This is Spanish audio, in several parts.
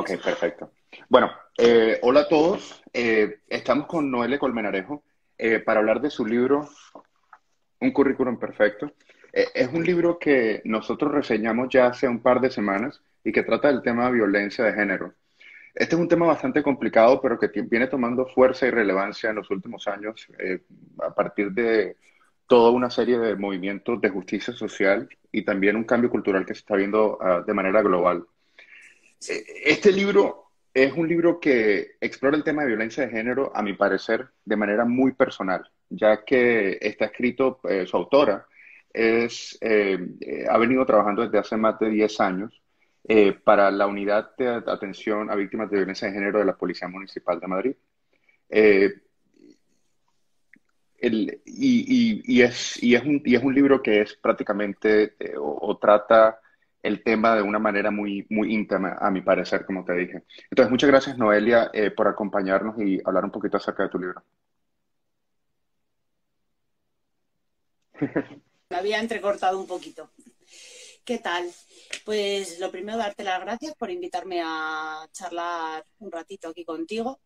Ok, perfecto. Bueno, eh, hola a todos. Eh, estamos con Noelle Colmenarejo eh, para hablar de su libro Un currículum perfecto. es un libro que nosotros reseñamos ya hace un par de semanas y que trata del tema de violencia de género. Este es un tema bastante complicado, pero que viene tomando fuerza y relevancia en los últimos años a partir de toda una serie de movimientos de justicia social y también un cambio cultural que se está viendo ah, de manera global. Eh, este libro es un libro que explora el tema de violencia de género, a mi parecer, de manera muy personal, ya que está escrito, eh, su autora es, eh, ha venido trabajando desde hace más de 10 años para la unidad de atención a víctimas de violencia de género de la Policía Municipal de Madrid. y, es, y, es un, y es un libro que es prácticamente, o trata el tema de una manera muy, muy íntima, a mi parecer, como te dije. Entonces, muchas gracias, Noelia, eh, por acompañarnos y hablar un poquito acerca de tu libro. Me había entrecortado un poquito. ¿Qué tal? Pues lo primero, darte las gracias por invitarme a charlar un ratito aquí contigo.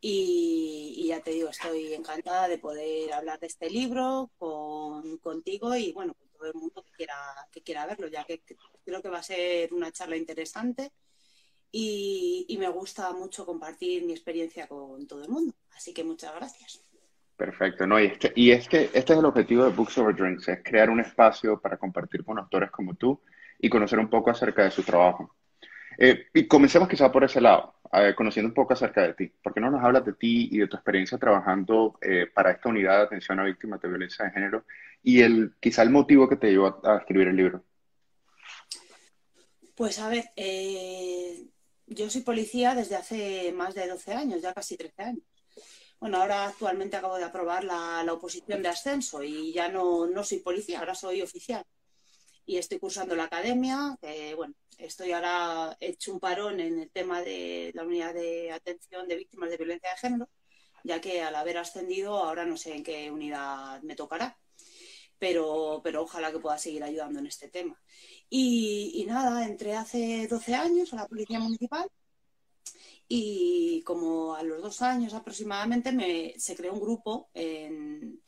Y, ya te digo, estoy encantada de poder hablar de este libro con, contigo y bueno, con todo el mundo que quiera, que quiera verlo, ya que creo que va a ser una charla interesante y, me gusta mucho compartir mi experiencia con todo el mundo. Así que muchas gracias. Perfecto, no, y, este, y es que este es el objetivo de Books Over Drinks, es crear un espacio para compartir con autores como tú y conocer un poco acerca de su trabajo. Eh, y comencemos quizá por ese lado, conociendo un poco acerca de ti. ¿Por qué no nos hablas de ti y de tu experiencia trabajando eh, para esta unidad de atención a víctimas de violencia de género y el, quizá el motivo que te llevó a escribir el libro? Pues a ver, eh, yo soy policía desde hace más de 12 años, ya casi 13 años. Bueno, ahora actualmente acabo de aprobar la, oposición de ascenso y ya no, no, soy policía, ahora soy oficial. Y estoy cursando la academia, bueno, estoy ahora hecho un parón en el tema de la unidad de atención de víctimas de violencia de género, ya que al haber ascendido ahora no sé en qué unidad me tocará pero, pero ojalá que pueda seguir ayudando en este tema. Y, nada, entré hace 12 años a la Policía Municipal y como a los dos años aproximadamente me, se creó un grupo en,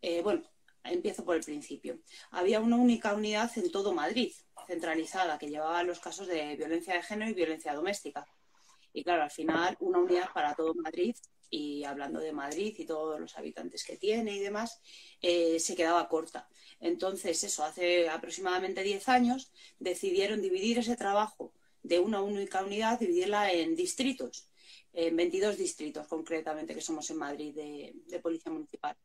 eh, bueno, empiezo por el principio. Había una única unidad en todo Madrid, centralizada, que llevaba los casos de violencia de género y violencia doméstica. Y claro, al final una unidad para todo Madrid y hablando de Madrid y todos los habitantes que tiene y demás, eh, se quedaba corta. Entonces, eso, hace aproximadamente 10 años decidieron dividir ese trabajo de una única unidad, dividirla en distritos, en 22 distritos concretamente, que somos en Madrid de, Policía Municipal.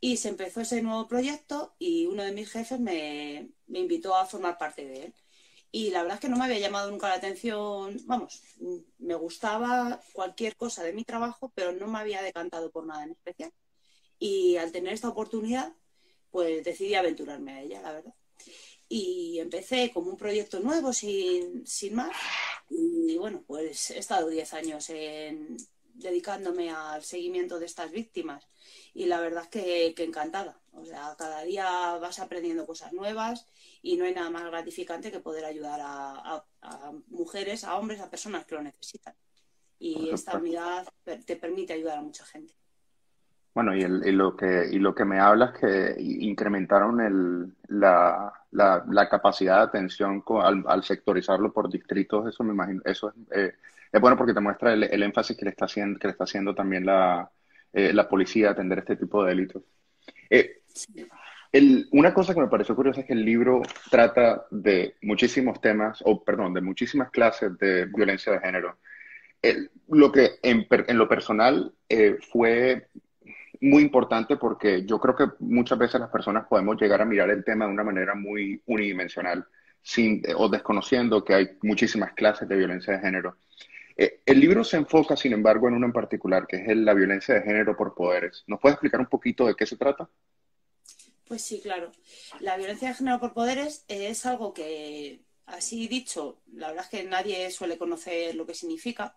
Y se empezó ese nuevo proyecto y uno de mis jefes me invitó a formar parte de él. Y la verdad es que no me había llamado nunca la atención, vamos, me gustaba cualquier cosa de mi trabajo, pero no me había decantado por nada en especial. Y al tener esta oportunidad, pues decidí aventurarme a ella, la verdad. Y empecé como un proyecto nuevo, sin, sin más. Y bueno, pues he estado 10 años en, dedicándome al seguimiento de estas víctimas y la verdad es que, que, encantada. O sea, cada día vas aprendiendo cosas nuevas y no hay nada más gratificante que poder ayudar a, mujeres, a hombres, a personas que lo necesitan. Y esta unidad te permite ayudar a mucha gente. Bueno, y, lo, que, y lo que me hablas que incrementaron el, la, la, capacidad de atención al, sectorizarlo por distritos, eso me imagino, eso es, eh, es bueno porque te muestra el, el, énfasis que le está haciendo, que le está haciendo también la, eh, la policía a atender este tipo de delitos. Eh, una cosa que me pareció curiosa es que el libro trata de muchísimos temas, o perdón, de muchísimas clases de violencia de género. lo que en, lo personal eh, fue muy importante porque yo creo que muchas veces las personas podemos llegar a mirar el tema de una manera muy unidimensional sin, o desconociendo que hay muchísimas clases de violencia de género. Eh, el libro se enfoca, sin embargo, en uno en particular, que es la violencia de género por poderes. ¿Nos puedes explicar un poquito de qué se trata? Pues sí, claro. La violencia de género por poderes es algo que, así dicho, la verdad es que nadie suele conocer lo que significa,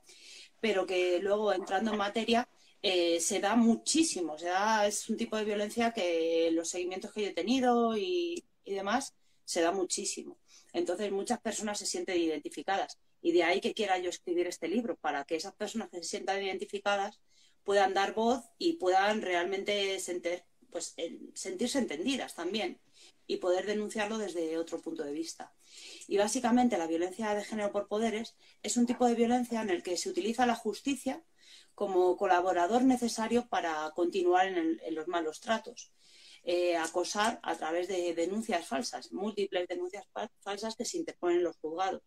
pero que luego entrando en materia eh, se da muchísimo. Se da, es un tipo de violencia que los seguimientos que yo he tenido y demás se da muchísimo. Entonces muchas personas se sienten identificadas Y de ahí que quiera yo escribir este libro, para que esas personas que se sientan identificadas puedan dar voz y puedan realmente pues, sentirse entendidas también y poder denunciarlo desde otro punto de vista. Y básicamente la violencia de género por poderes es un tipo de violencia en el que se utiliza la justicia como colaborador necesario para continuar en, los malos tratos. Eh, acosar a través de denuncias falsas, múltiples denuncias falsas que se interponen en los juzgados.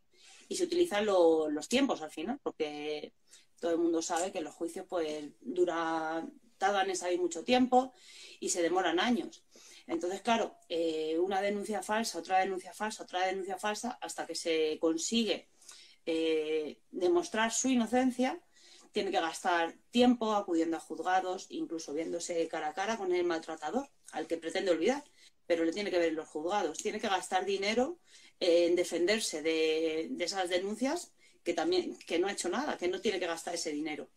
Y se utilizan los tiempos al final, porque todo el mundo sabe que los juicios pues dura, tardan en salir mucho tiempo y se demoran años. Entonces, claro, eh, una denuncia falsa, otra denuncia falsa, otra denuncia falsa, hasta que se consigue eh, demostrar su inocencia, tiene que gastar tiempo acudiendo a juzgados, incluso viéndose cara a cara con el maltratador, al que pretende olvidar, pero le tiene que ver en los juzgados. Tiene que gastar dinero en defenderse de, esas denuncias que también que no ha hecho nada, que no tiene que gastar ese dinero.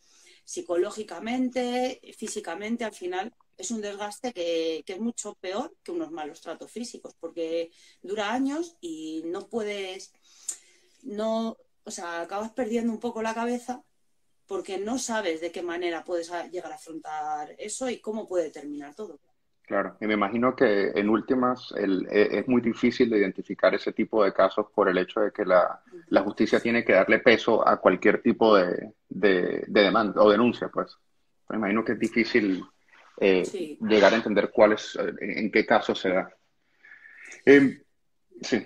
Psicológicamente, físicamente, al final es un desgaste que, es mucho peor que unos malos tratos físicos, porque dura años y no puedes, no, o sea, acabas perdiendo un poco la cabeza porque no sabes de qué manera puedes llegar a afrontar eso y cómo puede terminar todo. Claro, y me imagino que en últimas e, es muy difícil de identificar ese tipo de casos por el hecho de que la, justicia tiene que darle peso a cualquier tipo de, demanda o denuncia, pues. Me imagino que es difícil eh, llegar a entender cuál es, eh, en qué caso se da. Em, sí.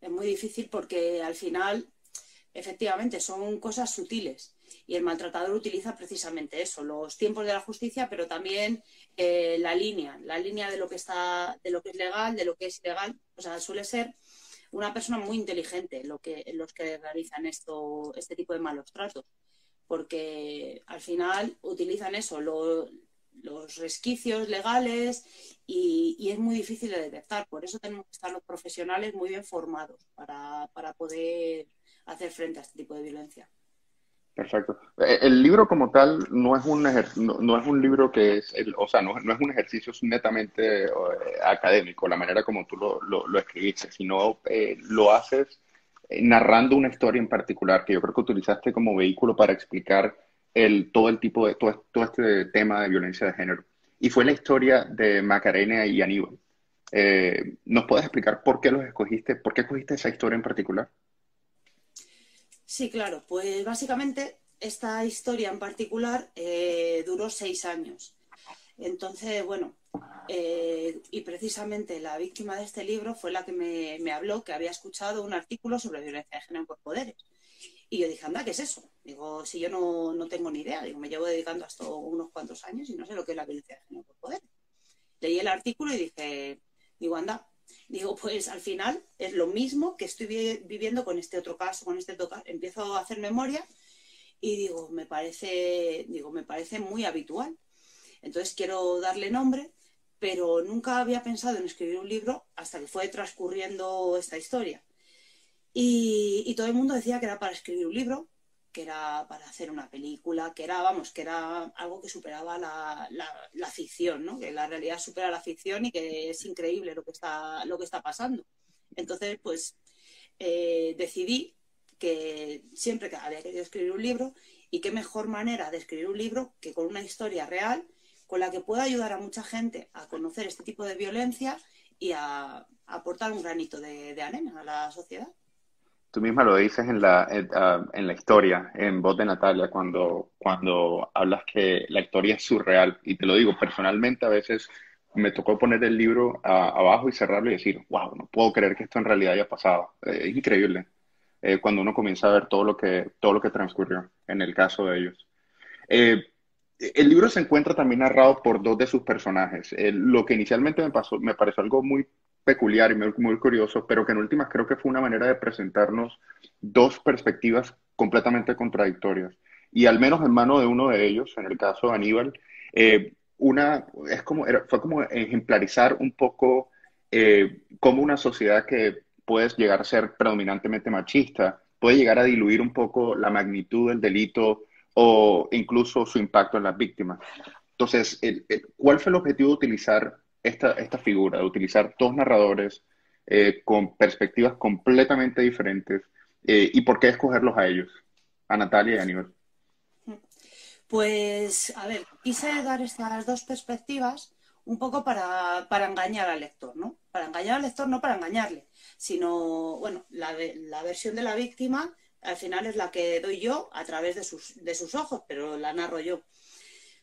Es muy difícil porque al final, efectivamente, son cosas sutiles y el maltratador utiliza precisamente eso, los tiempos de la justicia, pero también eh, la línea, la línea de lo que está, de lo que es legal, de lo que es ilegal. O sea, suele ser una persona muy inteligente los que realizan esto, este tipo de malos tratos, porque al final utilizan eso, los resquicios legales y, es muy difícil de detectar. Por eso tenemos que estar los profesionales muy bien formados para, para poder hacer frente a este tipo de violencia. Perfecto. Eh, el libro como tal no es un, no, es un libro que es, o sea, no, es un ejercicio netamente eh, académico, la manera como tú lo, lo, escribiste, sino eh, lo haces narrando una historia en particular que yo creo que utilizaste como vehículo para explicar el, todo el tipo de, todo, todo este tema de violencia de género. Y fue la historia de Macarena y Aníbal. ¿Nos puedes explicar por qué los escogiste? ¿Por qué escogiste esa historia en particular? Sí, claro. Pues básicamente esta historia en particular eh, duró seis años. Entonces, bueno, eh, y precisamente la víctima de este libro fue la que me, habló que había escuchado un artículo sobre violencia de género por poderes. Y yo dije, anda, ¿qué es eso? Digo, si yo no, tengo ni idea, digo, me llevo dedicando a esto unos cuantos años y no sé lo que es la violencia de género por poderes. Leí el artículo y dije, digo, anda, Digo, pues al final es lo mismo que estoy viviendo con este otro caso, con este otro caso. Empiezo a hacer memoria y digo, me parece, digo, me parece muy habitual. Entonces quiero darle nombre, pero nunca había pensado en escribir un libro hasta que fue transcurriendo esta historia. Y, y todo el mundo decía que era para escribir un libro, que era para hacer una película, que era, vamos, que era algo que superaba la, ficción, ¿no? Que la realidad supera la ficción y que es increíble lo que está, lo que está pasando. Entonces, pues eh, decidí que siempre que había querido escribir un libro y qué mejor manera de escribir un libro que con una historia real con la que pueda ayudar a mucha gente a conocer este tipo de violencia y a, aportar un granito de arena a la sociedad. Tú misma lo dices en la, ah, en, la historia, en voz de Natalia, cuando, cuando hablas que la historia es surreal. Y te lo digo, personalmente a veces me tocó poner el libro abajo y cerrarlo y decir, wow, no puedo creer que esto en realidad haya pasado. Eh, es increíble eh, cuando uno comienza a ver todo lo que, todo lo que transcurrió en el caso de ellos. Eh, el libro se encuentra también narrado por dos de sus personajes. lo que inicialmente me, pasó, me pareció algo muy peculiar y muy, curioso, pero que en últimas creo que fue una manera de presentarnos dos perspectivas completamente contradictorias. Y al menos en mano de uno de ellos, en el caso de Aníbal, eh, una, es como, fue como ejemplarizar un poco eh, cómo una sociedad que puede llegar a ser predominantemente machista, puede llegar a diluir un poco la magnitud del delito o incluso su impacto en las víctimas. Entonces, ¿cuál fue el objetivo de utilizar esta, esta figura, de utilizar dos narradores eh, con perspectivas completamente diferentes, Eh, ¿Y por qué escogerlos a ellos, a Natalia y a Aníbal? Pues, a ver, quise dar estas dos perspectivas un poco para, para, engañar al lector, ¿no? Para engañar al lector, no para engañarle, sino, bueno, la, la, versión de la víctima al final es la que doy yo a través de sus, de sus ojos, pero la narro yo.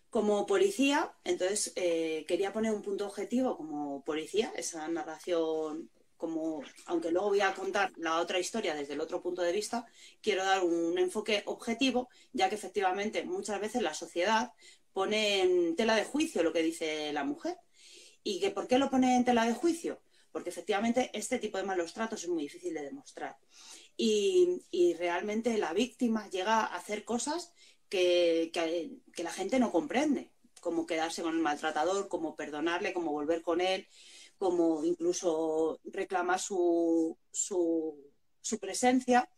Como policía, entonces eh, quería poner un punto objetivo como policía, esa narración como, aunque luego voy a contar la otra historia desde el otro punto de vista, quiero dar un enfoque objetivo, ya que efectivamente muchas veces la sociedad pone en tela de juicio lo que dice la mujer. ¿Y que por qué lo pone en tela de juicio? Porque efectivamente este tipo de malos tratos es muy difícil de demostrar. Y, realmente la víctima llega a hacer cosas que, la gente no comprende, como quedarse con el maltratador, como perdonarle, como volver con él como incluso reclamar su, presencia,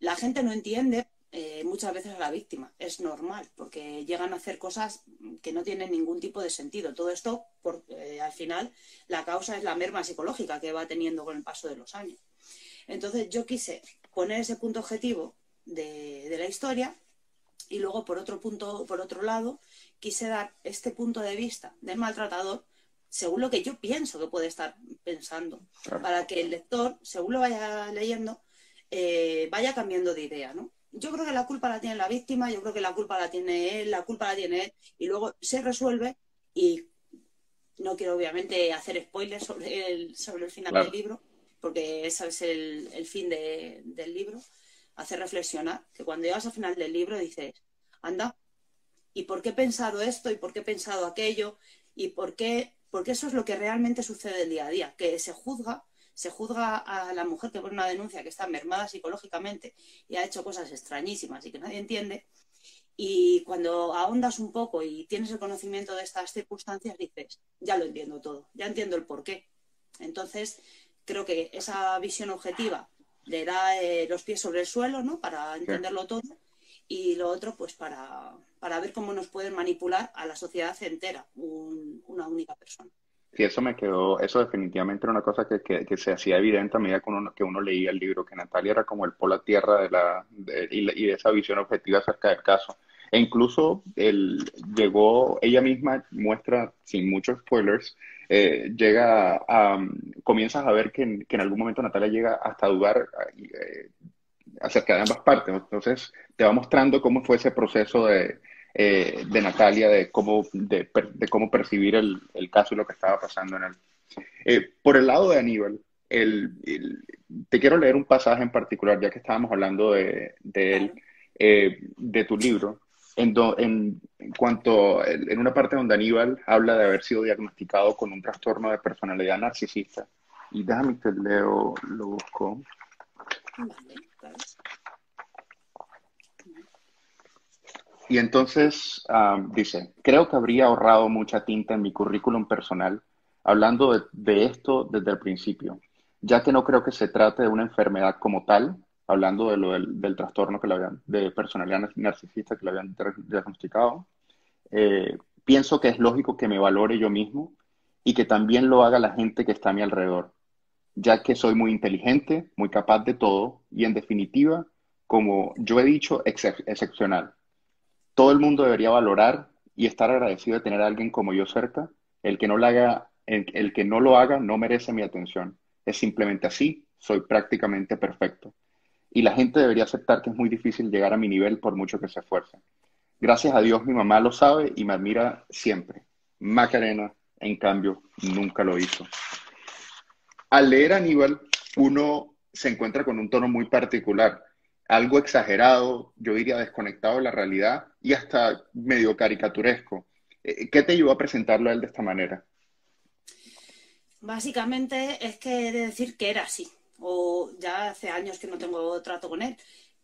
la gente no entiende eh, muchas veces a la víctima. Es normal, porque llegan a hacer cosas que no tienen ningún tipo de sentido. Todo esto, por, eh, al final, la causa es la merma psicológica que va teniendo con el paso de los años. Entonces, yo quise poner ese punto objetivo de la historia y luego, por otro punto, por otro lado, quise dar este punto de vista del maltratador según lo que yo pienso que puede estar pensando, para que el lector, según lo vaya leyendo, eh, vaya cambiando de idea, ¿no? Yo creo que la culpa la tiene la víctima, yo creo que la culpa la tiene él, la culpa la tiene él, y luego se resuelve y no quiero obviamente hacer spoilers sobre el, sobre el final del libro, porque ese es el, fin del libro, hacer reflexionar, que cuando llegas al final del libro dices, anda, ¿y por qué he pensado esto? ¿Y por qué he pensado aquello? ¿Y por qué porque eso es lo que realmente sucede el día a día, que se juzga, se juzga a la mujer que pone una denuncia que está mermada psicológicamente y ha hecho cosas extrañísimas y que nadie entiende, y cuando ahondas un poco y tienes el conocimiento de estas circunstancias, dices, ya lo entiendo todo, ya entiendo el porqué. Entonces, creo que esa visión objetiva le da eh, los pies sobre el suelo, ¿no? Para entenderlo todo. Y lo otro, pues para, para ver cómo nos pueden manipular a la sociedad entera, una única persona. Sí, eso me quedó, eso definitivamente era una cosa que, que, se hacía evidente a medida que uno, que uno leía el libro, que Natalia era como el polo a tierra de la, y, de esa visión objetiva acerca del caso. E incluso él llegó, ella misma muestra, sin muchos spoilers, eh, llega a, comienzas a ver que en, que en, algún momento Natalia llega hasta dudar eh, acerca de ambas partes. Entonces, te va mostrando cómo fue ese proceso de, eh, de Natalia de cómo, de, cómo percibir el, caso y lo que estaba pasando en él. Eh, por el lado de Aníbal, el, te quiero leer un pasaje en particular, ya que estábamos hablando de, él, eh, de tu libro, en, cuanto, en una parte donde Aníbal habla de haber sido diagnosticado con un trastorno de personalidad narcisista. Y déjame que leo, lo busco. Y entonces dice, creo que habría ahorrado mucha tinta en mi currículum personal hablando de, esto desde el principio, ya que no creo que se trate de una enfermedad como tal, hablando de lo del, trastorno que le de personalidad narcisista que le habían diagnosticado. Eh, pienso que es lógico que me valore yo mismo y que también lo haga la gente que está a mi alrededor, ya que soy muy inteligente, muy capaz de todo y en definitiva, como yo he dicho, excepcional todo el mundo debería valorar y estar agradecido de tener a alguien como yo cerca. El que no lo haga, el, que no lo haga no merece mi atención. Es simplemente así, soy prácticamente perfecto. Y la gente debería aceptar que es muy difícil llegar a mi nivel por mucho que se esfuerce. Gracias a Dios mi mamá lo sabe y me admira siempre. Macarena, en cambio, nunca lo hizo. Al leer a Aníbal, uno se encuentra con un tono muy particular algo exagerado, yo diría desconectado de la realidad y hasta medio caricaturesco. Eh, ¿Qué te llevó a presentarlo a él de esta manera? Básicamente es que he de decir que era así, o ya hace años que no tengo trato con él,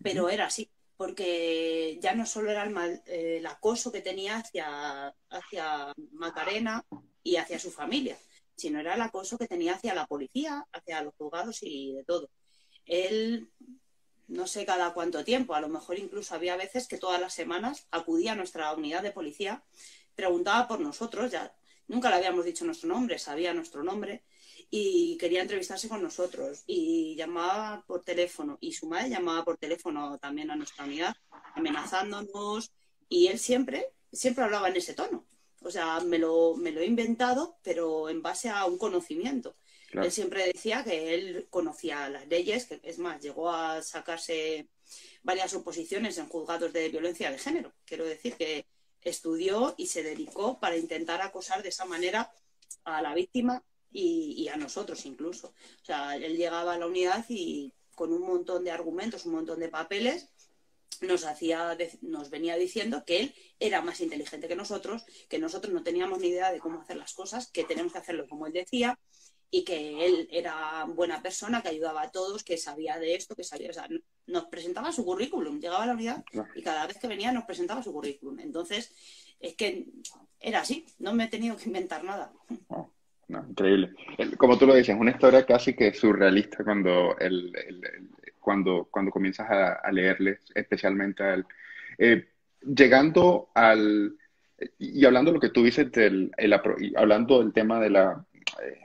pero era así, porque ya no solo era el, el acoso que tenía hacia, hacia Macarena y hacia su familia, sino era el acoso que tenía hacia la policía, hacia los juzgados y de todo. Él no sé cada cuánto tiempo, a lo mejor incluso había veces que todas las semanas acudía a nuestra unidad de policía, preguntaba por nosotros, ya, nunca le habíamos dicho nuestro nombre, sabía nuestro nombre y quería entrevistarse con nosotros y llamaba por teléfono y su madre llamaba por teléfono también a nuestra unidad amenazándonos y él siempre, siempre hablaba en ese tono. O sea, me lo, me lo he inventado, pero en base a un conocimiento. Él siempre decía que él conocía las leyes, que es más, llegó a sacarse varias oposiciones en juzgados de violencia de género. Quiero decir que estudió y se dedicó para intentar acosar de esa manera a la víctima y, a nosotros incluso. O sea, él llegaba a la unidad y con un montón de argumentos, un montón de papeles, nos hacía, nos venía diciendo que él era más inteligente que nosotros, que nosotros no teníamos ni idea de cómo hacer las cosas, que tenemos que hacerlo como él decía, y que él era buena persona, que ayudaba a todos, que sabía de esto, que sabía, o sea, nos presentaba su currículum, llegaba a la unidad y cada vez que venía nos presentaba su currículum. Entonces, es que era así, no me he tenido que inventar nada. Increíble. Como tú lo dices, una historia casi que surrealista cuando, el, cuando, cuando comienzas a, leerle, especialmente a él. Eh, llegando al, y hablando de lo que tú dices, del, hablando del tema de la... Eh,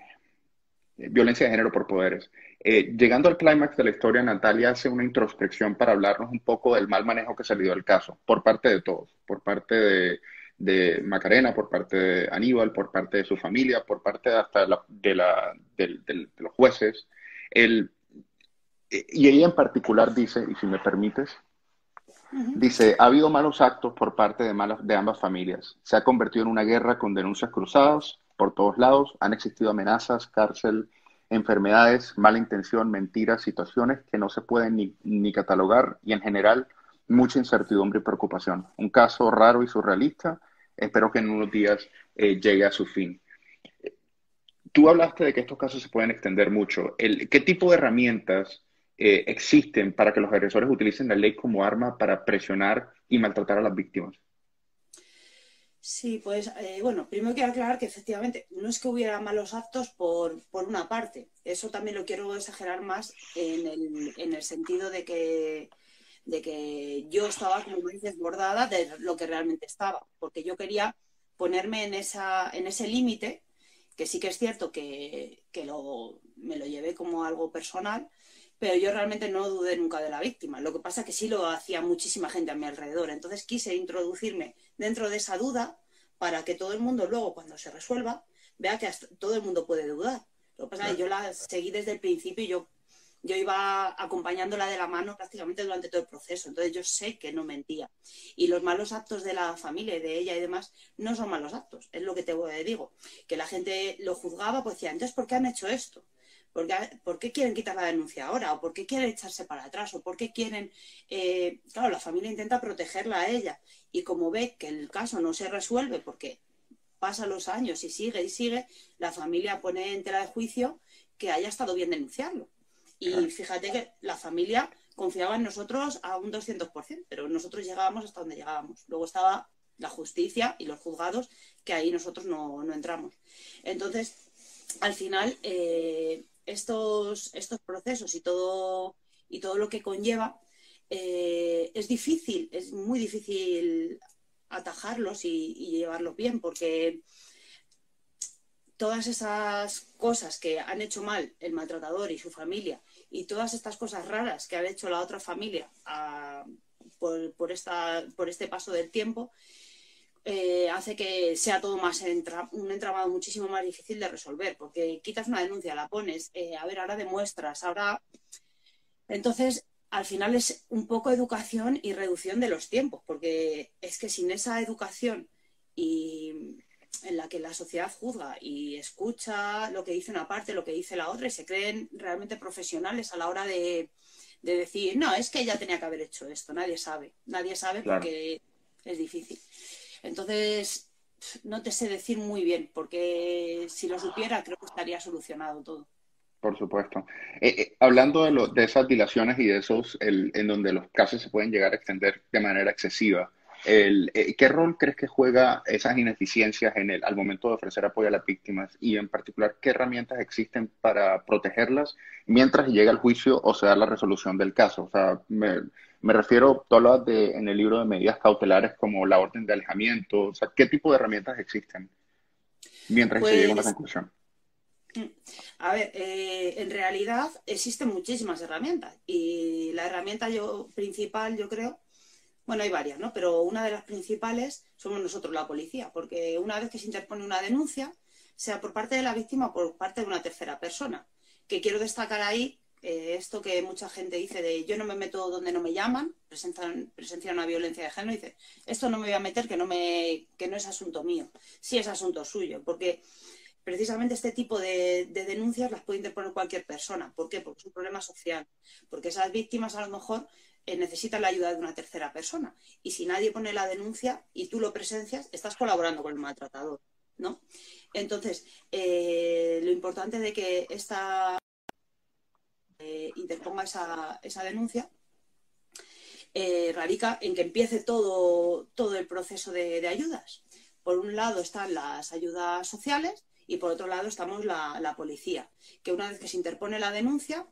violencia de género por poderes. Eh, llegando al clímax de la historia, Natalia hace una introspección para hablarnos un poco del mal manejo que se le dio al caso, por parte de todos, por parte de, Macarena, por parte de Aníbal, por parte de su familia, por parte hasta de, la, de, los jueces. El, y ella en particular dice, y si me permites, dice, ha habido malos actos por parte de, malas, de ambas familias. Se ha convertido en una guerra con denuncias cruzadas, por todos lados, han existido amenazas, cárcel, enfermedades, mala intención, mentiras, situaciones que no se pueden ni, catalogar y en general mucha incertidumbre y preocupación. Un caso raro y surrealista, espero que en unos días eh, llegue a su fin. Tú hablaste de que estos casos se pueden extender mucho. ¿Qué tipo de herramientas eh, existen para que los agresores utilicen la ley como arma para presionar y maltratar a las víctimas? Sí, pues eh, bueno, primero quiero aclarar que efectivamente no es que hubiera malos actos por, una parte, eso también lo quiero exagerar más en el, en el sentido de que, de que yo estaba, como muy desbordada de lo que realmente estaba, porque yo quería ponerme en, esa, en ese límite, que sí que es cierto que, que lo, me lo llevé como algo personal, pero yo realmente no dudé nunca de la víctima. Lo que pasa es que sí lo hacía muchísima gente a mi alrededor. Entonces quise introducirme dentro de esa duda para que todo el mundo luego, cuando se resuelva, vea que todo el mundo puede dudar. Lo que pasa es que yo la seguí desde el principio y yo, yo iba acompañándola de la mano prácticamente durante todo el proceso. Entonces yo sé que no mentía. Y los malos actos de la familia y de ella y demás no son malos actos. Es lo que te digo. Que la gente lo juzgaba, pues decía, entonces, ¿por qué han hecho esto? ¿Por qué, quieren quitar la denuncia ahora? ¿O por qué quieren echarse para atrás? ¿O por qué quieren...? Eh, claro, la familia intenta protegerla a ella y como ve que el caso no se resuelve porque pasan los años y sigue y sigue, la familia pone en tela de juicio que haya estado bien denunciarlo. Y fíjate que la familia confiaba en nosotros a un 200%, pero nosotros llegábamos hasta donde llegábamos. Luego estaba la justicia y los juzgados, que ahí nosotros no, entramos. Entonces, al final, eh, estos, estos procesos y todo, y todo lo que conlleva, eh, es difícil, es muy difícil atajarlos y, llevarlos bien, porque todas esas cosas que han hecho mal el maltratador y su familia y todas estas cosas raras que ha hecho la otra familia ah, por, esta, por este paso del tiempo, eh, hace que sea todo más un entramado muchísimo más difícil de resolver, porque quitas una denuncia, la pones, eh, a ver, ahora demuestras, ahora... Entonces, al final es un poco educación y reducción de los tiempos, porque es que sin esa educación y en la que la sociedad juzga y escucha lo que dice una parte, lo que dice la otra, y se creen realmente profesionales a la hora de, decir, no, es que ella tenía que haber hecho esto, nadie sabe, nadie sabe porque es difícil. Entonces, no te sé decir muy bien, porque si lo supiera creo que estaría solucionado todo. Por supuesto. Eh, eh, hablando de, de, esas dilaciones y de esos en donde los casos se pueden llegar a extender de manera excesiva, el, eh, ¿qué rol crees que juega esas ineficiencias en el, al momento de ofrecer apoyo a las víctimas y en particular qué herramientas existen para protegerlas mientras llega el juicio o se da la resolución del caso? O sea, me, me refiero, tú hablabas de, en el libro de medidas cautelares como la orden de alejamiento, o sea, ¿qué tipo de herramientas existen? mientras se llega a una pues, conclusión? Mm, a ver, eh, en realidad existen muchísimas herramientas y la herramienta yo, principal, yo creo, bueno, hay varias, ¿no? Pero una de las principales somos nosotros, la policía, porque una vez que se interpone una denuncia, sea por parte de la víctima o por parte de una tercera persona, que quiero destacar ahí eh, esto que mucha gente dice de yo no me meto donde no me llaman, presentan, presencian una violencia de género, y dice esto no me voy a meter que no, me, que no es asunto mío, sí es asunto suyo, porque precisamente este tipo de, denuncias las puede interponer cualquier persona. ¿Por qué? Porque es un problema social, porque esas víctimas a lo mejor eh, necesitan la ayuda de una tercera persona y si nadie pone la denuncia y tú lo presencias, estás colaborando con el maltratador. ¿no? Entonces, eh, lo importante de que esta eh, interponga esa, esa denuncia radica en que empiece todo, todo el proceso de, ayudas. Por un lado están las ayudas sociales y por otro lado estamos la, policía, que una vez que se interpone la denuncia,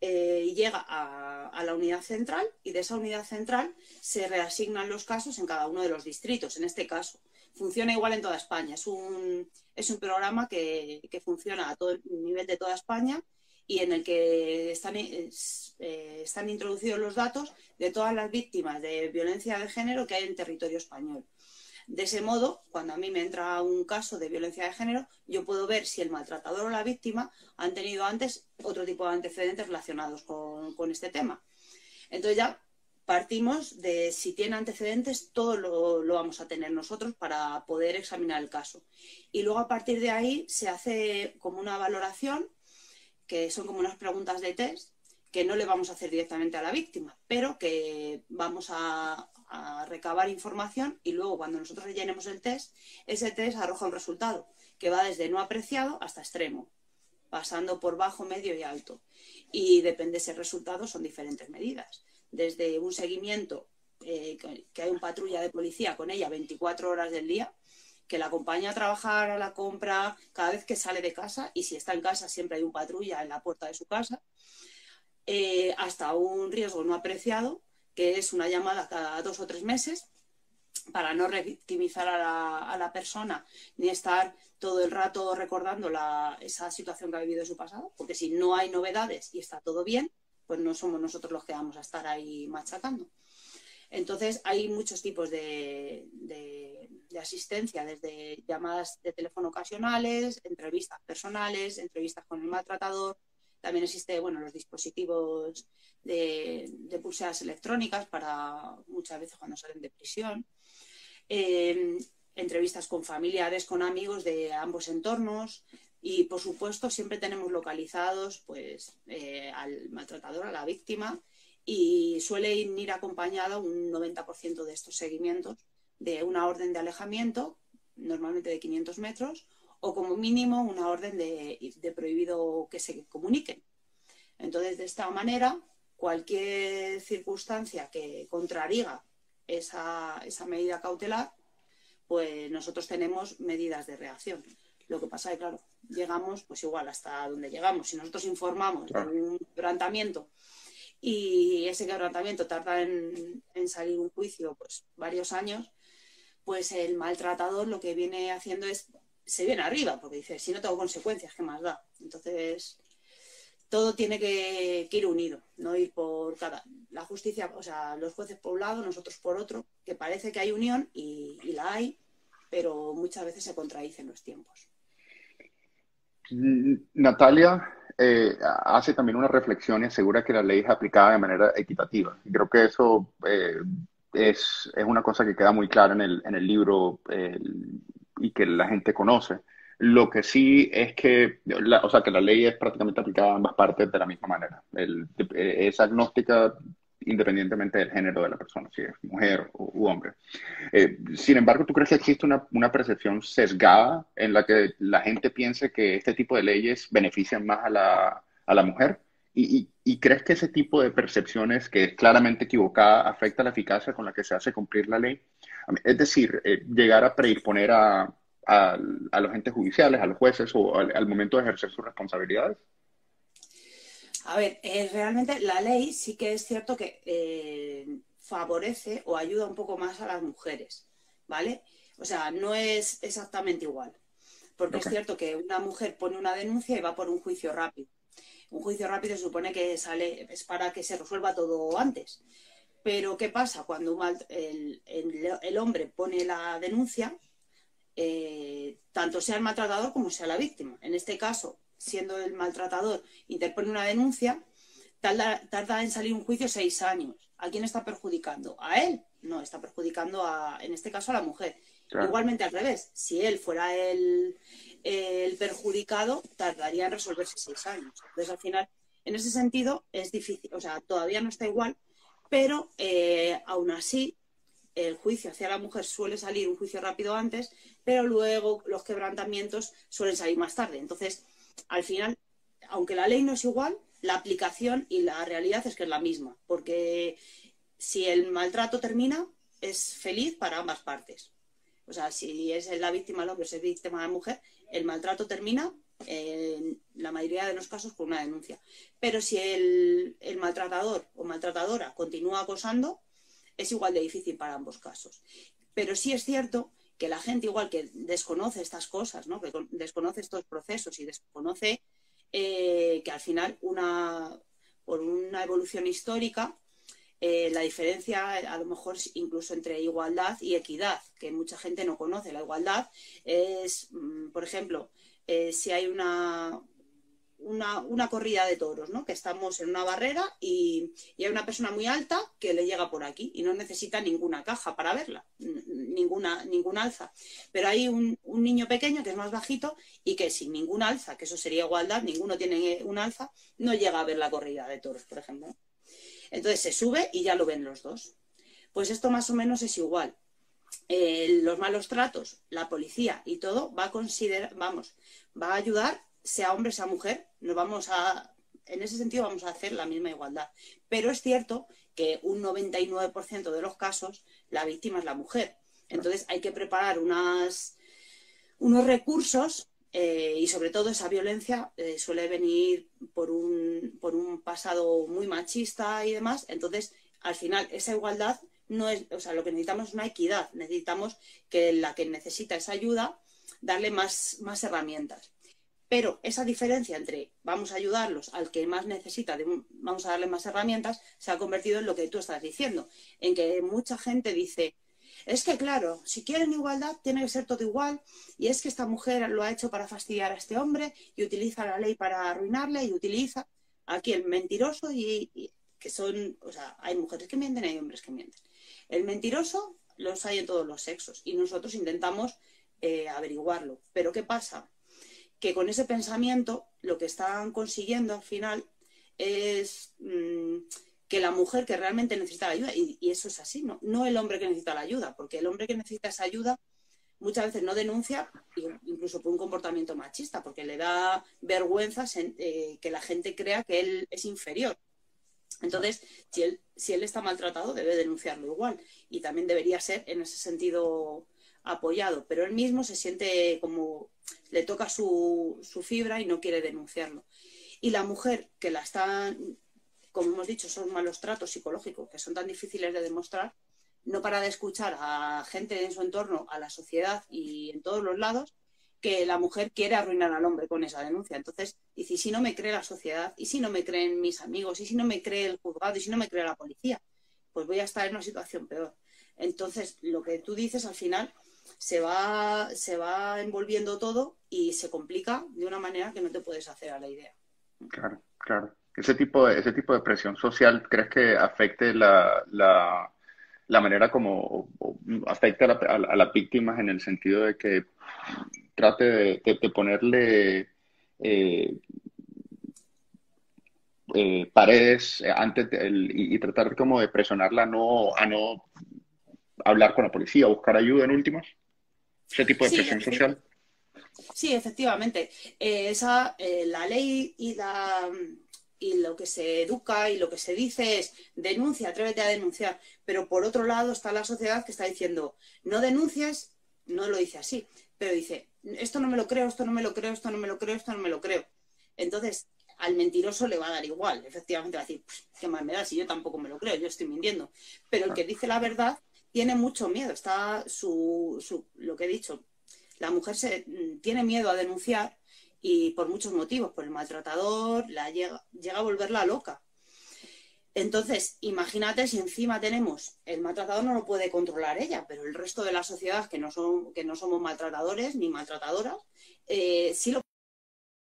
llega a, la unidad central y de esa unidad central se reasignan los casos en cada uno de los distritos. En este caso, funciona igual en toda España. Es un, es un programa que, funciona a todo el nivel de toda España y en el que están, eh, están introducidos los datos de todas las víctimas de violencia de género que hay en territorio español. De ese modo, cuando a mí me entra un caso de violencia de género, yo puedo ver si el maltratador o la víctima han tenido antes otro tipo de antecedentes relacionados con, este tema. Entonces ya partimos de si tiene antecedentes, todo lo, vamos a tener nosotros para poder examinar el caso. Y luego a partir de ahí se hace como una valoración, que son como unas preguntas de test, que no le vamos a hacer directamente a la víctima, pero que vamos a, recabar información y luego cuando nosotros rellenemos el test, ese test arroja un resultado que va desde no apreciado hasta extremo, pasando por bajo, medio y alto. Y depende de ese resultado, son diferentes medidas desde un seguimiento, eh, que hay un patrulla de policía con ella 24 horas del día, que la acompaña a trabajar, a la compra, cada vez que sale de casa, y si está en casa siempre hay un patrulla en la puerta de su casa, eh, hasta un riesgo no apreciado, que es una llamada cada dos o tres meses, para no revictimizar a la, persona ni estar todo el rato recordando esa situación que ha vivido en su pasado, porque si no hay novedades y está todo bien, pues no somos nosotros los que vamos a estar ahí machacando. Entonces, hay muchos tipos de, asistencia, desde llamadas de teléfono ocasionales, entrevistas personales, entrevistas con el maltratador. También existe, bueno, los dispositivos de, pulseras electrónicas para muchas veces cuando salen de prisión. Eh, entrevistas con familiares, con amigos de ambos entornos, y por supuesto, siempre tenemos localizados pues, eh, al maltratador, a la víctima, y suele ir acompañado un 90% de estos seguimientos de una orden de alejamiento, normalmente de 500 metros, o como mínimo una orden de, prohibido que se comuniquen. Entonces, de esta manera, cualquier circunstancia que contrariga esa, esa medida cautelar, pues nosotros tenemos medidas de reacción. Lo que pasa es que, claro, llegamos pues igual hasta donde llegamos. Si nosotros informamos de un quebrantamiento y ese quebrantamiento tarda en, salir un juicio pues varios años, pues el maltratador lo que viene haciendo es, se viene arriba, porque dice, si no tengo consecuencias, ¿qué más da? Entonces, todo tiene que, ir unido, no ir por cada. La justicia, o sea, los jueces por un lado, nosotros por otro, que parece que hay unión y la hay, pero muchas veces se contradicen los tiempos. Natalia eh, hace también una reflexión y asegura que la ley es aplicada de manera equitativa. Creo que eso eh, es, es, una cosa que queda muy clara en el, en el libro y que la gente conoce. Lo que sí es que, o sea, que la ley es prácticamente aplicada a ambas partes de la misma manera. El, es agnóstica independientemente del género de la persona, si es mujer u, hombre. Eh, sin embargo, ¿tú crees que existe una, una, percepción sesgada en la que la gente piense que este tipo de leyes benefician más a la, a la mujer? ¿Y, y, crees que ese tipo de percepciones, que es claramente equivocada, afecta la eficacia con la que se hace cumplir la ley? Es decir, eh, llegar a predisponer a, a, a, los entes judiciales, a los jueces o al, al momento de ejercer sus responsabilidades? A ver, eh, realmente la ley sí que es cierto que eh, favorece o ayuda un poco más a las mujeres, ¿vale? O sea, no es exactamente igual. Porque es cierto que una mujer pone una denuncia y va por un juicio rápido. Un juicio rápido se supone que sale, es para que se resuelva todo antes. Pero ¿qué pasa? Cuando el, hombre pone la denuncia, eh, tanto sea el maltratador como sea la víctima. En este caso, siendo el maltratador, interpone una denuncia, tarda, en salir un juicio seis años. ¿A quién está perjudicando? ¿A él? No, está perjudicando a, en este caso a la mujer. Igualmente al revés, si él fuera el, el perjudicado, tardaría en resolverse seis años. Entonces, al final, en ese sentido, es difícil, o sea, todavía no está igual, pero eh, aún así el juicio hacia la mujer suele salir un juicio rápido antes, pero luego los quebrantamientos suelen salir más tarde. Entonces, al final, aunque la ley no es igual, la aplicación y la realidad es que es la misma, porque si el maltrato termina, es feliz para ambas partes. O sea, si es la víctima el hombre, es víctima la mujer, el maltrato termina en la mayoría de los casos con una denuncia. Pero si el, maltratador o maltratadora continúa acosando, es igual de difícil para ambos casos. Pero sí es cierto que la gente igual que desconoce estas cosas, ¿no? que desconoce estos procesos y desconoce eh, que al final una, por una evolución histórica eh, la diferencia a lo mejor incluso entre igualdad y equidad, que mucha gente no conoce. La igualdad es, mm, por ejemplo, eh, si hay una, una, corrida de toros, ¿no? que estamos en una barrera y, hay una persona muy alta que le llega por aquí y no necesita ninguna caja para verla, ninguna, ninguna alza. Pero hay un, niño pequeño que es más bajito y que sin ninguna alza, que eso sería igualdad, ninguno tiene un alza, no llega a ver la corrida de toros, por ejemplo. Entonces se sube y ya lo ven los dos. Pues esto más o menos es igual. Eh, los malos tratos, la policía y todo va a considerar, vamos, va a ayudar, sea hombre, sea mujer, nos vamos a, en ese sentido vamos a hacer la misma igualdad. Pero es cierto que un 99% de los casos la víctima es la mujer. Entonces hay que preparar unos recursos eh, y sobre todo esa violencia eh, suele venir por un, por un pasado muy machista y demás. Entonces, al final, esa igualdad no es, o sea, lo que necesitamos es una equidad. Necesitamos que la que necesita esa ayuda, darle más, más herramientas. Pero esa diferencia entre vamos a ayudarlos al que más necesita, vamos a darle más herramientas, se ha convertido en lo que tú estás diciendo, en que mucha gente dice, es que, claro, si quieren igualdad, tiene que ser todo igual. Y es que esta mujer lo ha hecho para fastidiar a este hombre y utiliza la ley para arruinarle y utiliza aquí el mentiroso y, que son, o sea, hay mujeres que mienten y hay hombres que mienten. El mentiroso los hay en todos los sexos y nosotros intentamos eh, averiguarlo. Pero ¿qué pasa? Que con ese pensamiento lo que están consiguiendo al final es... Mm, que la mujer que realmente necesita la ayuda, y, eso es así, ¿no? no el hombre que necesita la ayuda, porque el hombre que necesita esa ayuda muchas veces no denuncia, incluso por un comportamiento machista, porque le da vergüenza eh, que la gente crea que él es inferior. Entonces, si él, está maltratado, debe denunciarlo igual. Y también debería ser, en ese sentido, apoyado. Pero él mismo se siente como le toca su, su fibra y no quiere denunciarlo. Y la mujer que la está como hemos dicho, son malos tratos psicológicos que son tan difíciles de demostrar, no para de escuchar a gente en su entorno, a la sociedad y en todos los lados, que la mujer quiere arruinar al hombre con esa denuncia. Entonces, dice, ¿y si no me cree la sociedad? ¿Y si no me creen mis amigos? ¿Y si no me cree el juzgado? ¿Y si no me cree la policía? Pues voy a estar en una situación peor. Entonces, lo que tú dices al final se va, se va envolviendo todo y se complica de una manera que no te puedes hacer a la idea. Claro, claro. Ese tipo de, ese tipo de presión social, ¿crees que afecte la, la, la manera como afecta a, las víctimas en el sentido de que trate de, ponerle eh, eh, paredes antes y, tratar como de presionarla a no, a no hablar con la policía, buscar ayuda en últimas? Ese tipo de presión social. Sí, efectivamente. Eh, esa, la ley y la y lo que se educa y lo que se dice es denuncia, atrévete a denunciar. Pero por otro lado está la sociedad que está diciendo no denuncies, no lo dice así, pero dice esto no me lo creo, esto no me lo creo, esto no me lo creo, esto no me lo creo. Entonces, al mentiroso le va a dar igual, efectivamente va a decir, qué mal me da si yo tampoco me lo creo, yo estoy mintiendo. Pero el que dice la verdad tiene mucho miedo, está su, su lo que he dicho, la mujer se, mm, tiene miedo a denunciar y por muchos motivos, por el maltratador, la llega, llega a volverla loca. Entonces, imagínate si encima tenemos, el maltratador no lo puede controlar ella, pero el resto de la sociedad que no, son, que no somos maltratadores ni maltratadoras, eh, sí lo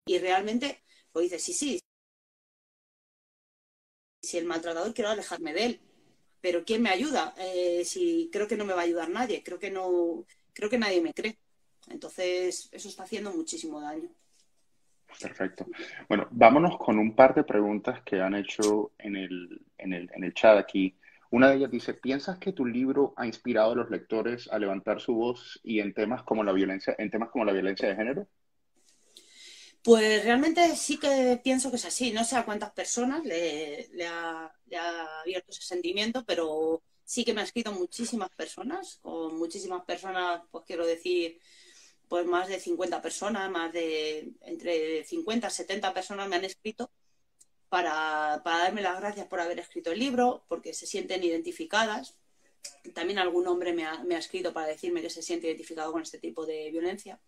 y realmente, pues dice, sí, sí, si el maltratador quiero alejarme de él, pero ¿quién me ayuda? Eh, si creo que no me va a ayudar nadie, creo que no, creo que nadie me cree. Entonces, eso está haciendo muchísimo daño. Perfecto. Bueno, vámonos con un par de preguntas que han hecho en el, en el, en el chat aquí. Una de ellas dice, ¿piensas que tu libro ha inspirado a los lectores a levantar su voz y en temas como la violencia, en temas como la violencia de género? Pues realmente sí que pienso que es así. No sé a cuántas personas le, ha, abierto ese sentimiento, pero sí que me ha escrito muchísimas personas, con muchísimas personas, pues quiero decir, pues más de 50 personas, más de entre 50 y 70 personas me han escrito para, darme las gracias por haber escrito el libro, porque se sienten identificadas. También algún hombre me ha, me ha escrito para decirme que se siente identificado con este tipo de violencia.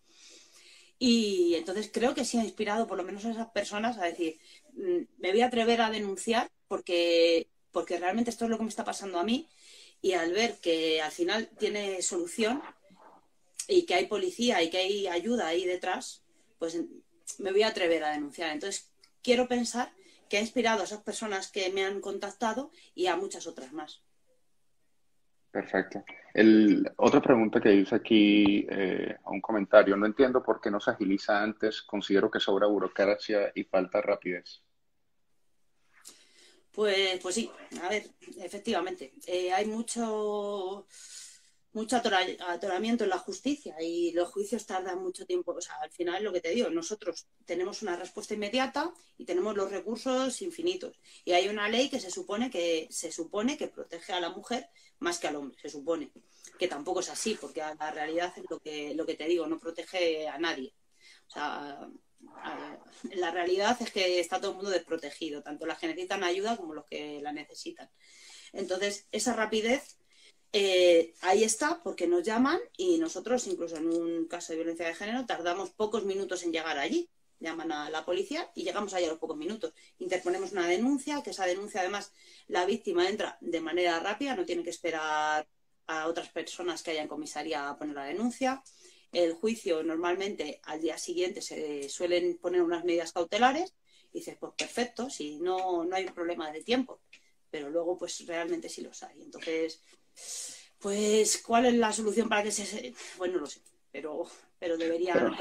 Y entonces creo que sí ha inspirado por lo menos a esas personas a decir, mm, me voy a atrever a denunciar porque, porque realmente esto es lo que me está pasando a mí y al ver que al final tiene solución y que hay policía y que hay ayuda ahí detrás, pues me voy a atrever a denunciar. Entonces quiero pensar que ha inspirado a esas personas que me han contactado y a muchas otras más. Perfecto. El, otra pregunta que dice aquí, eh, un comentario, no entiendo por qué no se agiliza antes, considero que sobra burocracia y falta rapidez. Pues, pues sí, a ver, efectivamente, eh, hay mucho mucho atoramiento en la justicia y los juicios tardan mucho tiempo. O sea, al final lo que te digo, nosotros tenemos una respuesta inmediata y tenemos los recursos infinitos. Y hay una ley que se supone que se supone que protege a la mujer más que al hombre, se supone. Que tampoco es así, porque la realidad es lo que, lo que te digo, no protege a nadie. O sea, la realidad es que está todo el mundo desprotegido, tanto las que necesitan ayuda como los que la necesitan. Entonces, esa rapidez eh, ahí está, porque nos llaman y nosotros, incluso en un caso de violencia de género, tardamos pocos minutos en llegar allí. Llaman a la policía y llegamos allí a los pocos minutos. Interponemos una denuncia, que esa denuncia además la víctima entra de manera rápida, no tiene que esperar a otras personas que hayan comisaría a poner la denuncia. El juicio normalmente al día siguiente se suelen poner unas medidas cautelares y dices, pues perfecto, si no, no hay problema de tiempo. Pero luego pues realmente sí los hay. Entonces pues, ¿cuál es la solución para que se... Bueno, no lo sé, pero, pero debería pero,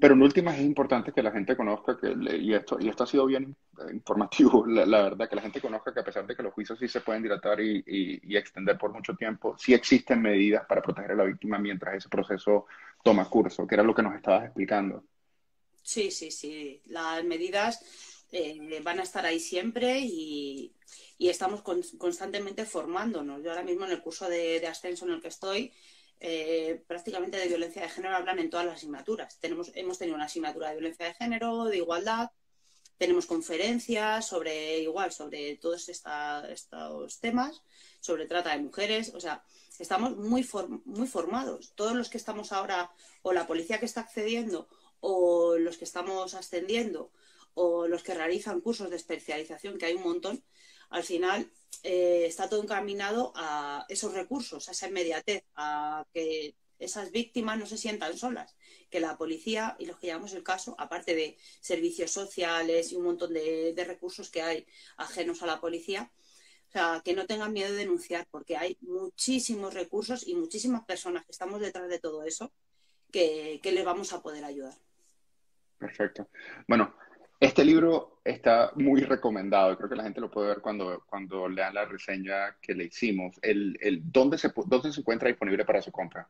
pero en últimas es importante que la gente conozca que, y esto, y esto ha sido bien informativo, la, verdad, que la gente conozca que a pesar de que los juicios sí se pueden dilatar y, y, extender por mucho tiempo, sí existen medidas para proteger a la víctima mientras ese proceso toma curso, que era lo que nos estabas explicando. Sí, sí, sí. Las medidas eh, van a estar ahí siempre y, estamos constantemente formándonos. Yo ahora mismo en el curso de, ascenso en el que estoy, eh, prácticamente de violencia de género hablan en todas las asignaturas. Hemos tenido una asignatura de violencia de género, de igualdad, tenemos conferencias sobre igual, sobre todos estos temas, sobre trata de mujeres, o sea, estamos muy, muy formados. Todos los que estamos ahora, o la policía que está accediendo, o los que estamos ascendiendo, o los que realizan cursos de especialización, que hay un montón, al final eh, está todo encaminado a esos recursos, a esa inmediatez, a que esas víctimas no se sientan solas, que la policía y los que llevamos el caso, aparte de servicios sociales y un montón de, recursos que hay ajenos a la policía, o sea, que no tengan miedo de denunciar, porque hay muchísimos recursos y muchísimas personas que estamos detrás de todo eso que, que les vamos a poder ayudar. Perfecto. Bueno, este libro está muy recomendado, creo que la gente lo puede ver cuando, cuando lean la reseña que le hicimos. El, el, ¿dónde, se, ¿Dónde se encuentra disponible para su compra?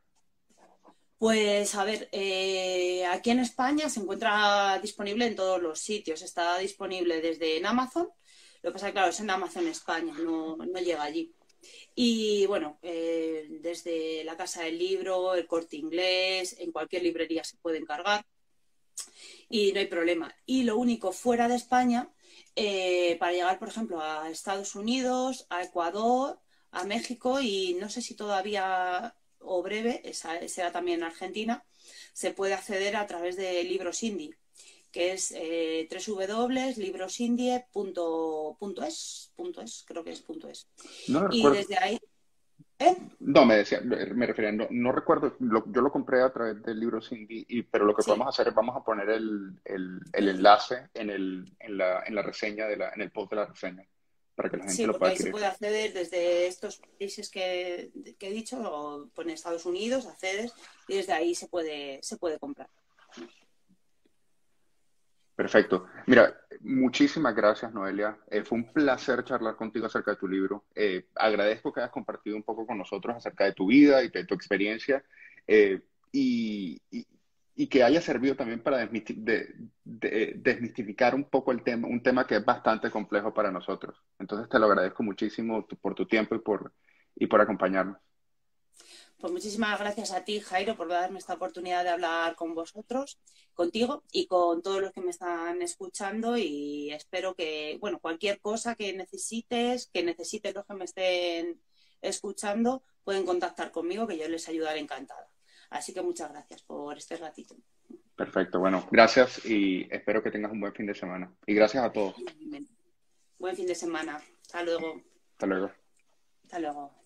Pues a ver, eh, aquí en España se encuentra disponible en todos los sitios. Está disponible desde en Amazon. Lo que pasa claro, es en Amazon España, no, no llega allí. Y bueno, eh, desde la Casa del Libro, el Corte Inglés, en cualquier librería se puede encargar y no hay problema. Y lo único fuera de España, eh, para llegar, por ejemplo, a Estados Unidos, a Ecuador, a México y no sé si todavía o breve, esa, será también Argentina, se puede acceder a través de Libros Indie, que es eh, www.librosindie.es, creo que es punto .es. No y desde ahí... ¿eh? No, me decía, me refería, no, recuerdo, yo lo compré a través del libro Indie, y, pero lo que podemos hacer es vamos a poner el, el, el enlace en, el, en, la, en la reseña, de la, en el post de la reseña para que la gente sí, lo pueda ahí se puede acceder desde estos países que, he dicho, o pone Estados Unidos, accedes, y desde ahí se puede, se puede comprar. Perfecto. Mira, muchísimas gracias, Noelia. Eh, fue un placer charlar contigo acerca de tu libro. Eh, agradezco que hayas compartido un poco con nosotros acerca de tu vida y de tu experiencia. Eh, y, que haya servido también para desmistificar un poco el tema, un tema que es bastante complejo para nosotros. Entonces te lo agradezco muchísimo por tu tiempo y por, y por acompañarnos. Pues muchísimas gracias a ti, Jairo, por darme esta oportunidad de hablar con vosotros, contigo y con todos los que me están escuchando y espero que, bueno, cualquier cosa que necesites, que necesiten los que me estén escuchando, pueden contactar conmigo que yo les ayudaré encantada. Así que muchas gracias por este ratito. Perfecto, bueno, gracias y espero que tengas un buen fin de semana. Y gracias a todos. Buen fin de semana. Hasta luego. Hasta luego. Hasta luego.